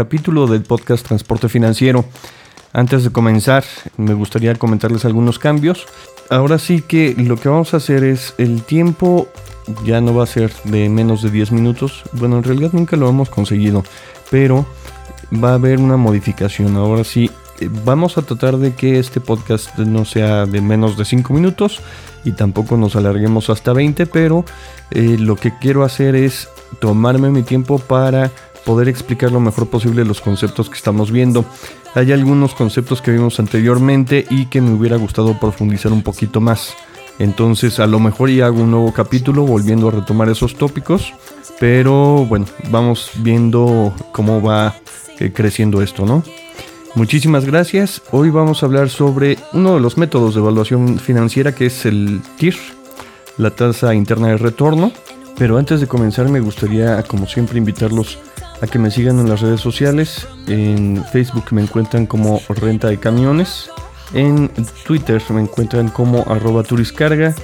capítulo del podcast Transporte Financiero. Antes de comenzar, me gustaría comentarles algunos cambios. Ahora sí que lo que vamos a hacer es el tiempo ya no va a ser de menos de 10 minutos. Bueno, en realidad nunca lo hemos conseguido, pero va a haber una modificación. Ahora sí, vamos a tratar de que este podcast no sea de menos de 5 minutos y tampoco nos alarguemos hasta 20, pero eh, lo que quiero hacer es tomarme mi tiempo para poder explicar lo mejor posible los conceptos que estamos viendo. Hay algunos conceptos que vimos anteriormente y que me hubiera gustado profundizar un poquito más. Entonces a lo mejor ya hago un nuevo capítulo volviendo a retomar esos tópicos. Pero bueno, vamos viendo cómo va eh, creciendo esto, ¿no? Muchísimas gracias. Hoy vamos a hablar sobre uno de los métodos de evaluación financiera que es el TIR, la tasa interna de retorno. Pero antes de comenzar me gustaría, como siempre, invitarlos a que me sigan en las redes sociales. En Facebook me encuentran como Renta de Camiones. En Twitter me encuentran como arroba turiscarga.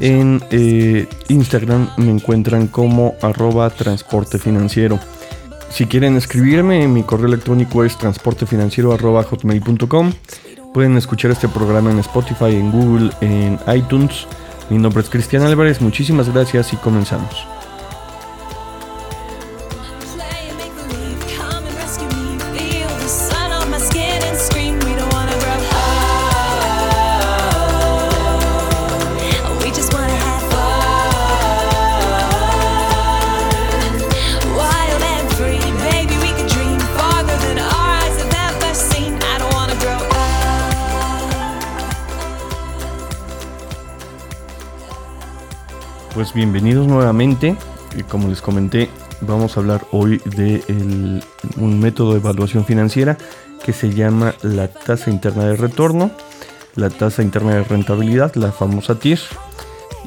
En eh, Instagram me encuentran como arroba transporte financiero. Si quieren escribirme, mi correo electrónico es transportefinanciero.hotmail.com. Pueden escuchar este programa en Spotify, en Google, en iTunes. Mi nombre es Cristian Álvarez, muchísimas gracias y comenzamos. Pues bienvenidos nuevamente. Como les comenté, vamos a hablar hoy de un método de evaluación financiera que se llama la tasa interna de retorno, la tasa interna de rentabilidad, la famosa TIR.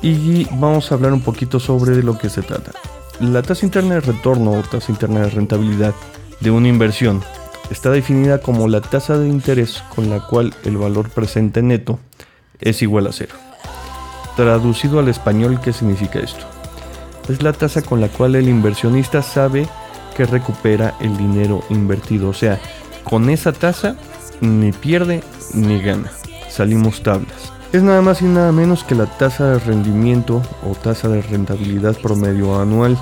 Y vamos a hablar un poquito sobre lo que se trata. La tasa interna de retorno o tasa interna de rentabilidad de una inversión está definida como la tasa de interés con la cual el valor presente neto es igual a cero. Traducido al español, ¿qué significa esto? Es la tasa con la cual el inversionista sabe que recupera el dinero invertido. O sea, con esa tasa ni pierde ni gana. Salimos tablas. Es nada más y nada menos que la tasa de rendimiento o tasa de rentabilidad promedio anual.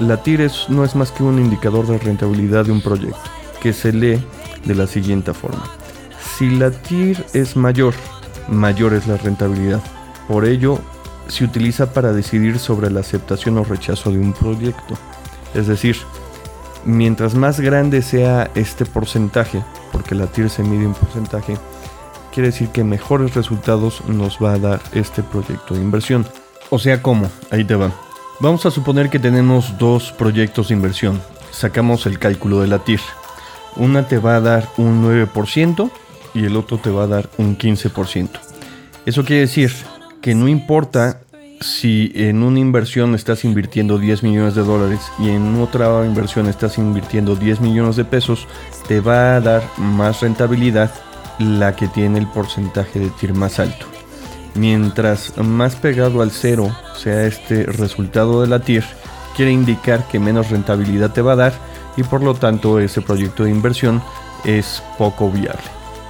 La TIR no es más que un indicador de rentabilidad de un proyecto, que se lee de la siguiente forma. Si la TIR es mayor, mayor es la rentabilidad. Por ello, se utiliza para decidir sobre la aceptación o rechazo de un proyecto. Es decir, mientras más grande sea este porcentaje, porque la TIR se mide en porcentaje, quiere decir que mejores resultados nos va a dar este proyecto de inversión. O sea, ¿cómo? Ahí te va. Vamos a suponer que tenemos dos proyectos de inversión. Sacamos el cálculo de la TIR. Una te va a dar un 9% y el otro te va a dar un 15%. Eso quiere decir que no importa si en una inversión estás invirtiendo 10 millones de dólares y en otra inversión estás invirtiendo 10 millones de pesos, te va a dar más rentabilidad la que tiene el porcentaje de TIR más alto. Mientras más pegado al cero sea este resultado de la TIR, quiere indicar que menos rentabilidad te va a dar y por lo tanto ese proyecto de inversión es poco viable.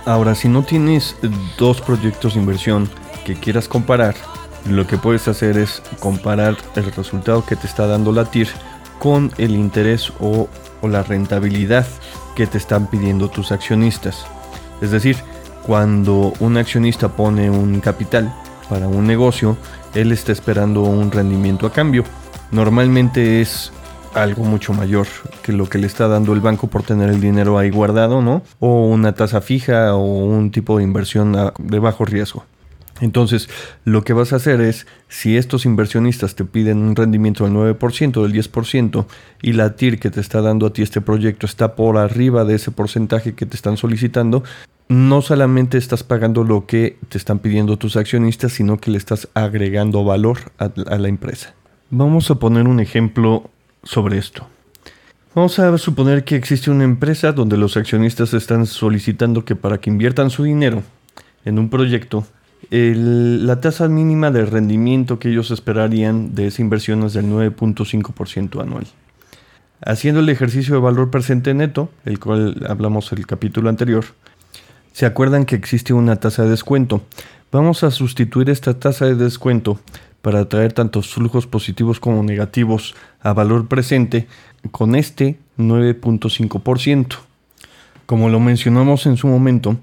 Ahora, si no tienes dos proyectos de inversión quieras comparar, lo que puedes hacer es comparar el resultado que te está dando la TIR con el interés o, la rentabilidad que te están pidiendo tus accionistas. Es decir, cuando un accionista pone un capital para un negocio, él está esperando un rendimiento a cambio. Normalmente es algo mucho mayor que lo que le está dando el banco por tener el dinero ahí guardado, ¿no? O una tasa fija o un tipo de inversión de bajo riesgo. Entonces, lo que vas a hacer es, si estos inversionistas te piden un rendimiento del 9%, del 10%, y la TIR que te está dando a ti este proyecto está por arriba de ese porcentaje que te están solicitando, no solamente estás pagando lo que te están pidiendo tus accionistas, sino que le estás agregando valor a, a la empresa. Vamos a poner un ejemplo sobre esto. Vamos a suponer que existe una empresa donde los accionistas están solicitando que para que inviertan su dinero en un proyecto, la tasa mínima de rendimiento que ellos esperarían de esa inversión es del 9.5% anual. Haciendo el ejercicio de valor presente neto, el cual hablamos el capítulo anterior, se acuerdan que existe una tasa de descuento. Vamos a sustituir esta tasa de descuento para traer tantos flujos positivos como negativos a valor presente con este 9.5%. Como lo mencionamos en su momento,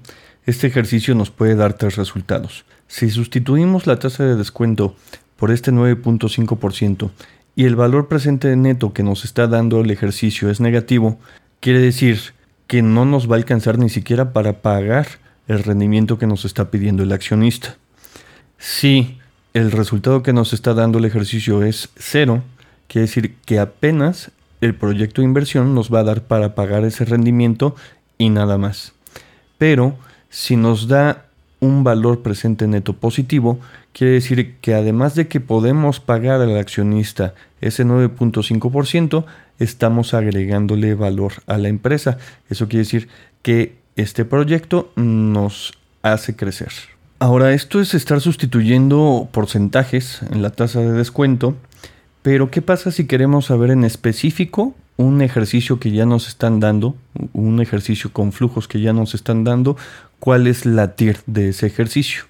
este ejercicio nos puede dar tres resultados. Si sustituimos la tasa de descuento por este 9.5% y el valor presente neto que nos está dando el ejercicio es negativo, quiere decir que no nos va a alcanzar ni siquiera para pagar el rendimiento que nos está pidiendo el accionista. Si el resultado que nos está dando el ejercicio es cero, quiere decir que apenas el proyecto de inversión nos va a dar para pagar ese rendimiento y nada más. Pero si nos da un valor presente neto positivo, quiere decir que además de que podemos pagar al accionista ese 9.5%, estamos agregándole valor a la empresa. Eso quiere decir que este proyecto nos hace crecer. Ahora, esto es estar sustituyendo porcentajes en la tasa de descuento, pero ¿qué pasa si queremos saber en específico un ejercicio que ya nos están dando, un ejercicio con flujos que ya nos están dando, cuál es la TIR de ese ejercicio?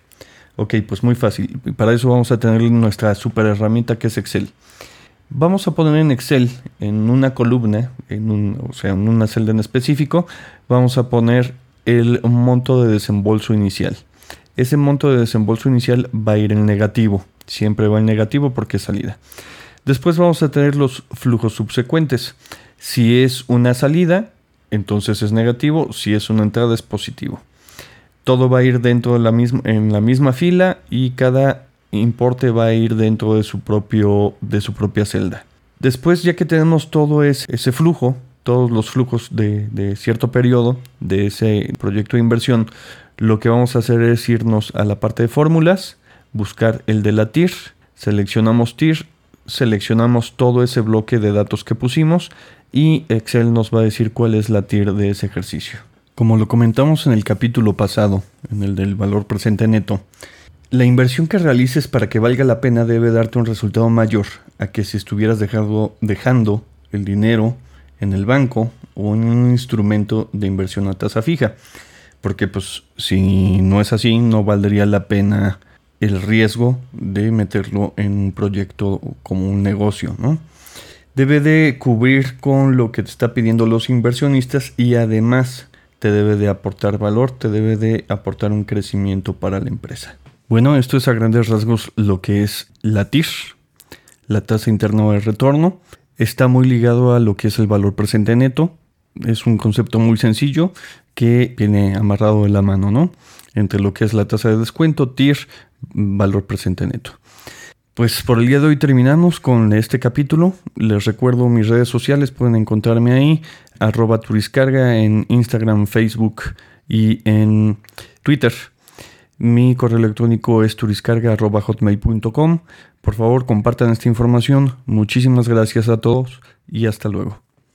Ok, pues muy fácil. Para eso vamos a tener nuestra super herramienta que es Excel. Vamos a poner en Excel, en una columna, en un, o sea, en una celda en específico, vamos a poner el monto de desembolso inicial. Ese monto de desembolso inicial va a ir en negativo. Siempre va en negativo porque es salida. Después vamos a tener los flujos subsecuentes. Si es una salida, entonces es negativo. Si es una entrada, es positivo. Todo va a ir dentro de la misma, en la misma fila y cada importe va a ir dentro de su, propio, de su propia celda. Después, ya que tenemos todo ese, flujo, todos los flujos de, de, cierto periodo de ese proyecto de inversión, lo que vamos a hacer es irnos a la parte de fórmulas, buscar el de la TIR, seleccionamos TIR, seleccionamos todo ese bloque de datos que pusimos y Excel nos va a decir cuál es la TIR de ese ejercicio. Como lo comentamos en el capítulo pasado, en el del valor presente neto, la inversión que realices para que valga la pena debe darte un resultado mayor a que si estuvieras dejando, el dinero en el banco o en un instrumento de inversión a tasa fija. Porque pues si no es así, no valdría la pena el riesgo de meterlo en un proyecto como un negocio, ¿no? Debe de cubrir con lo que te está pidiendo los inversionistas y además te debe de aportar valor, te debe de aportar un crecimiento para la empresa. Bueno, esto es a grandes rasgos lo que es la TIR, la tasa interna de retorno. Está muy ligado a lo que es el valor presente neto. Es un concepto muy sencillo que viene amarrado de la mano, ¿no? Entre lo que es la tasa de descuento, TIR, valor presente neto. Pues por el día de hoy terminamos con este capítulo. Les recuerdo mis redes sociales, pueden encontrarme ahí, arroba turiscarga en Instagram, Facebook y en Twitter. Mi correo electrónico es turiscarga.hotmail.com. Por favor, compartan esta información. Muchísimas gracias a todos y hasta luego.